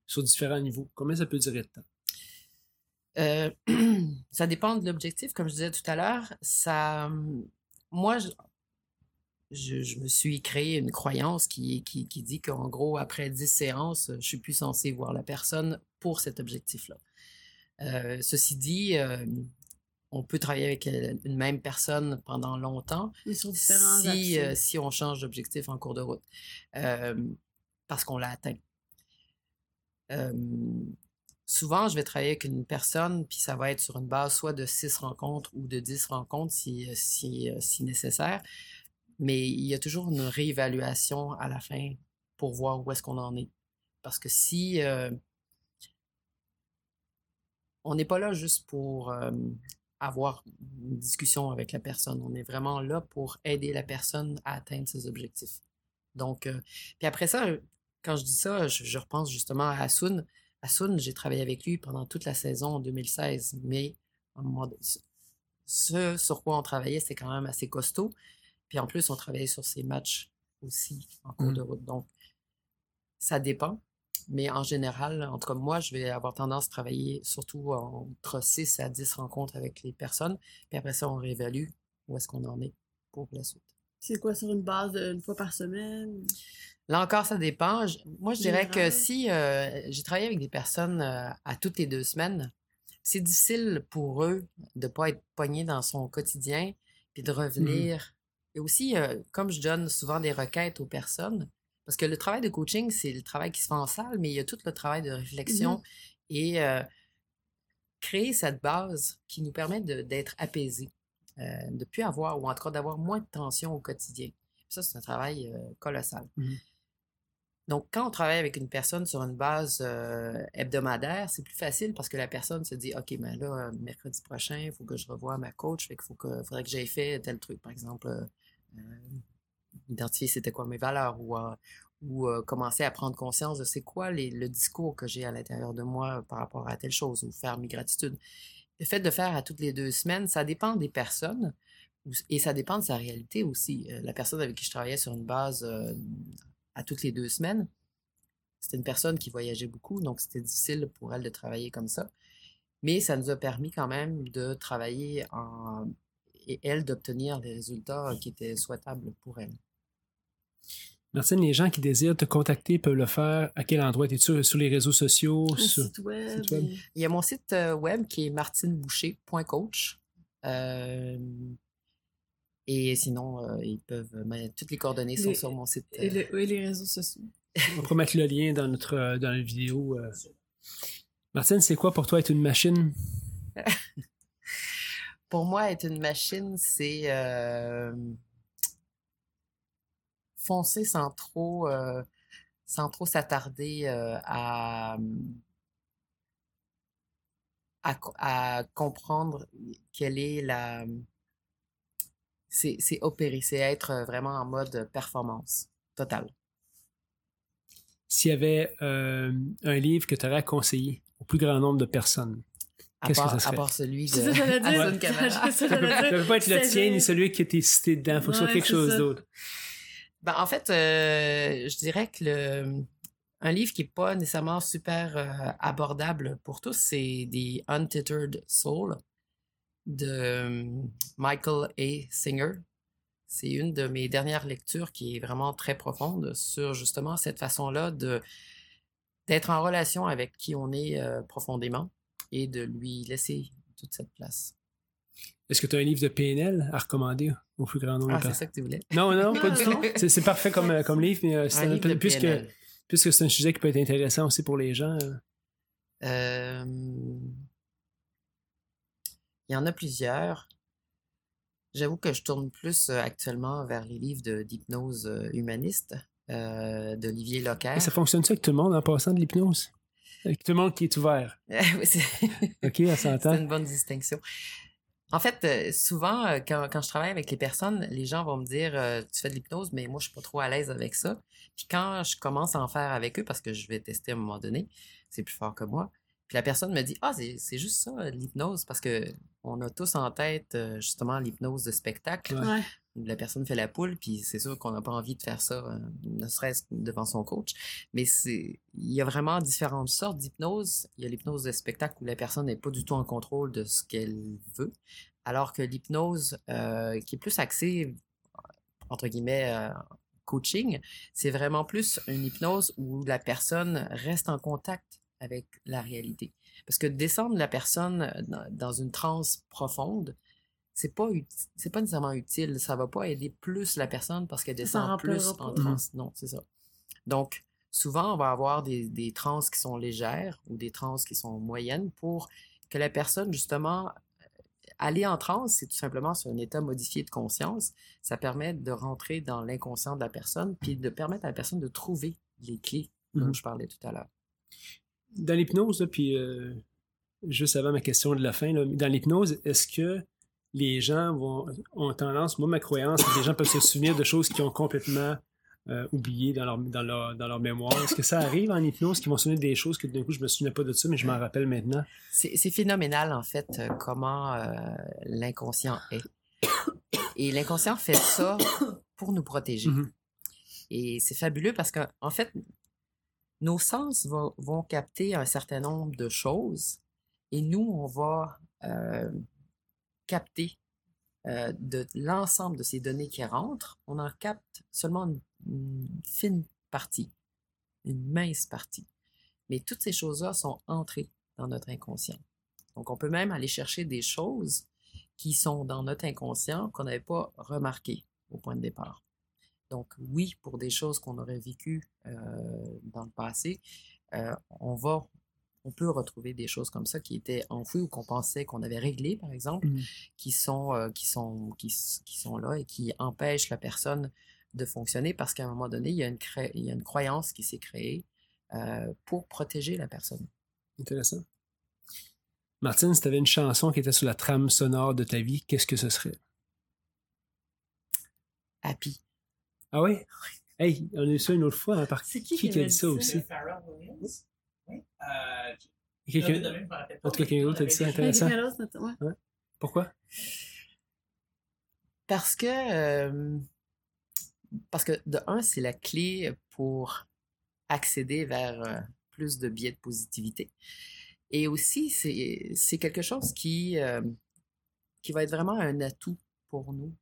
sur différents niveaux, combien ça peut durer de temps? Euh, ça dépend de l'objectif, comme je disais tout à l'heure. Ça, moi, je, je, je, me suis créé une croyance qui, qui, qui dit qu'en gros, après 10 séances, je suis plus censé voir la personne pour cet objectif-là. Euh, ceci dit, euh, on peut travailler avec une même personne pendant longtemps si, euh, si on change d'objectif en cours de route, parce qu'on l'a atteint. Souvent, je vais travailler avec une personne, puis ça va être sur une base soit de 6 rencontres ou de 10 rencontres si, si, si nécessaire mais il y a toujours une réévaluation à la fin pour voir où est-ce qu'on en est. Parce que si euh, on n'est pas là juste pour euh, avoir une discussion avec la personne, on est vraiment là pour aider la personne à atteindre ses objectifs. Donc, euh, puis après ça, quand je dis ça, je, je repense justement à Asun. Asun, j'ai travaillé avec lui pendant toute la saison en 2016, mais ce sur quoi on travaillait, c'était quand même assez costaud. Puis en plus, on travaillait sur ces matchs aussi en cours mmh. de route. Donc, ça dépend. Mais en général, en tout cas, moi, je vais avoir tendance à travailler surtout entre 6 à 10 rencontres avec les personnes. Puis après ça, on réévalue où est-ce qu'on en est pour la suite. C'est quoi, sur une base d'une fois par semaine? Là encore, ça dépend. moi, je dirais que si euh, j'ai travaillé avec des personnes euh, à toutes les deux semaines, c'est difficile pour eux de ne pas être poignés dans son quotidien puis de revenir mmh. Et aussi, euh, comme je donne souvent des requêtes aux personnes, parce que le travail de coaching, c'est le travail qui se fait en salle, mais il y a tout le travail de réflexion mmh et euh, créer cette base qui nous permet d'être apaisés, de plus avoir, ou en tout cas d'avoir moins de tension au quotidien. Ça, c'est un travail euh, colossal. Mhm. Donc, quand on travaille avec une personne sur une base euh, hebdomadaire, c'est plus facile parce que la personne se dit, OK, ben là, euh, mercredi prochain, il faut que je revoie ma coach, fait qu'il faut que, faudrait que j'aie fait tel truc, par exemple, euh, euh, identifier c'était quoi mes valeurs ou, euh, ou euh, commencer à prendre conscience de c'est quoi les- le discours que j'ai à l'intérieur de moi par rapport à telle chose ou faire mes gratitudes. Le fait de faire à toutes les deux semaines, ça dépend des personnes et ça dépend de sa réalité aussi. Euh, la personne avec qui je travaillais sur une base euh, à toutes les deux semaines, c'était une personne qui voyageait beaucoup, donc c'était difficile pour elle de travailler comme ça. Mais ça nous a permis quand même de travailler en et elle d'obtenir des résultats qui étaient souhaitables pour elle. Martine, les gens qui désirent te contacter peuvent le faire à quel endroit? Es-tu sur, sur les réseaux sociaux? Un sur- site web. site web. Il y a mon site euh, web qui est martineboucher.coach. Euh, et sinon, euh, ils peuvent. mais toutes les coordonnées sont Les- sur mon site. Et, le- et les réseaux sociaux. On pourra mettre le lien dans notre dans la vidéo. euh. Martine, c'est quoi pour toi être une machine? Pour moi, être une machine, c'est euh, foncer sans trop, euh, sans trop s'attarder euh, à, à, co- à comprendre quelle est la. C'est c'est opérer, c'est être vraiment en mode performance totale. S'il y avait euh, un livre que tu aurais à conseiller au plus grand nombre de personnes, À Qu'est-ce que part, ça à part celui de ça. Hassan Kamara. Ça ça ça peut pas être le tien ni celui qui a été cité dedans. Il faut que ce soit Ouais, quelque chose ça. d'autre. Ben, en fait, euh, je dirais que le, un livre qui n'est pas nécessairement super euh, abordable pour tous, c'est The Untethered Soul de euh, Michael A. Singer. C'est une de mes dernières lectures qui est vraiment très profonde sur justement cette façon-là de d'être en relation avec qui on est profondément et de lui laisser toute cette place. Est-ce que tu as un livre de PNL à recommander au plus grand nombre Ah, c'est ça que tu voulais? Non, non, pas du tout. C'est c'est parfait comme, euh, comme livre, mais euh, c'est Un un livre de peu- puisque, PNL. puisque c'est un sujet qui peut être intéressant aussi pour les gens. euh, Il y en a plusieurs. J'avoue que je tourne plus euh, actuellement vers les livres d'hypnose humaniste d'Olivier Locker. Et ça fonctionne-tu avec tout le monde en passant de l'hypnose? Avec tout le monde qui est ouvert? Oui, c'est OK, on c'est s'entend. une bonne distinction. En fait, euh, souvent, euh, quand, quand je travaille avec les personnes, les gens vont me dire euh, Tu fais de l'hypnose, mais moi, je suis pas trop à l'aise avec ça. Puis quand je commence à en faire avec eux, parce que je vais tester à un moment donné, c'est plus fort que moi. Puis la personne me dit Ah, c'est juste ça, l'hypnose, parce que on a tous en tête justement l'hypnose de spectacle. La personne fait la poule, puis c'est sûr qu'on n'a pas envie de faire ça, euh, ne serait-ce devant son coach. Mais il y a vraiment différentes sortes d'hypnose. Il y a l'hypnose de spectacle où la personne n'est pas du tout en contrôle de ce qu'elle veut, alors que l'hypnose euh, qui est plus axée entre guillemets euh, coaching, c'est vraiment plus une hypnose où la personne reste en contact avec la réalité. Parce que descendre la personne dans une transe profonde, c'est pas c'est pas nécessairement utile, ça va pas aider plus la personne parce qu'elle descend plus en pas. transe. Non, c'est ça. Donc souvent on va avoir des des transes qui sont légères ou des transes qui sont moyennes pour que la personne justement aller en transe, c'est tout simplement sur un état modifié de conscience. Ça permet de rentrer dans l'inconscient de la personne, puis de permettre à la personne de trouver les clés dont Mhm. je parlais tout à l'heure. Dans l'hypnose, puis euh, juste avant ma question de la fin, là, dans l'hypnose, est-ce que les gens vont, ont tendance, moi ma croyance, c'est que les gens peuvent se souvenir de choses qu'ils ont complètement euh, oubliées dans leur, dans, leur, dans leur mémoire. Est-ce que ça arrive en hypnose qu'ils vont se souvenir des choses que d'un coup je me souvenais pas de ça, mais je m'en rappelle maintenant? C'est c'est phénoménal, en fait, euh, comment euh, l'inconscient est. Et l'inconscient fait ça pour nous protéger. Mhm. Et c'est fabuleux parce qu'en en fait, nos sens vont, vont capter un certain nombre de choses et nous, on va euh, capter euh, de l'ensemble de ces données qui rentrent, on en capte seulement une, fine partie, une mince partie. Mais toutes ces choses-là sont entrées dans notre inconscient. Donc, on peut même aller chercher des choses qui sont dans notre inconscient qu'on n'avait pas remarquées au point de départ. Donc, oui, pour des choses qu'on aurait vécues euh, dans le passé, euh, on va, on peut retrouver des choses comme ça qui étaient enfouies ou qu'on pensait qu'on avait réglées, par exemple, qui sont, euh, qui sont, qui, s- qui sont là et qui empêchent la personne de fonctionner parce qu'à un moment donné, il y a une, cré- il y a une croyance qui s'est créée euh, pour protéger la personne. Intéressant. Martine, si tu avais une chanson qui était sur la trame sonore de ta vie, qu'est-ce que ce serait? Happy. Ah oui? Hey, on a eu ça une autre fois, hein, par C'est qui qui, qui a dit ça ça? aussi? Pharrell Williams? Oui. Euh, Quelqu'un- cas, quelqu'un d'autre a dit ça, intéressant. Ouais. Ouais. Pourquoi? Parce que, euh, parce que de un, c'est la clé pour accéder vers euh, plus de biais de positivité. Et aussi, c'est c'est quelque chose qui, euh, qui va être vraiment un atout pour nous.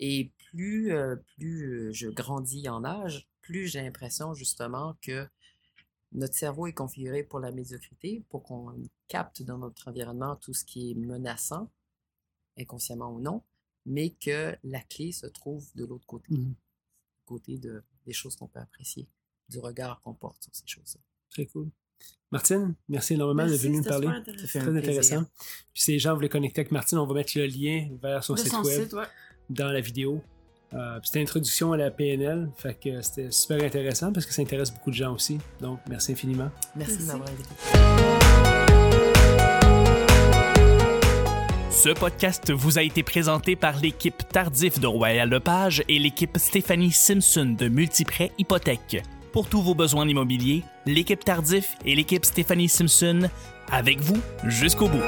Et plus, euh, plus je grandis en âge, plus j'ai l'impression justement que notre cerveau est configuré pour la médiocrité, pour qu'on capte dans notre environnement tout ce qui est menaçant, inconsciemment ou non, mais que la clé se trouve de l'autre côté, du côté de, des choses qu'on peut apprécier, du regard qu'on porte sur ces choses-là. Très cool. Martine, merci énormément d'être venue nous parler. un Très plaisir. intéressant. Puis si les gens voulaient connecter avec Martine, on va mettre le lien vers son De site son web site, ouais. dans la vidéo. Euh, c'était introduction à la PNL, fait que c'était super intéressant parce que ça intéresse beaucoup de gens aussi. Donc, merci infiniment. Merci de m'avoir invité. Ce podcast vous a été présenté par l'équipe Tardif de Royal Lepage et l'équipe Stéphanie Simpson de Multiprêt Hypothèque. Pour tous vos besoins immobiliers, l'équipe Tardif et l'équipe Stéphanie Simpson avec vous jusqu'au bout.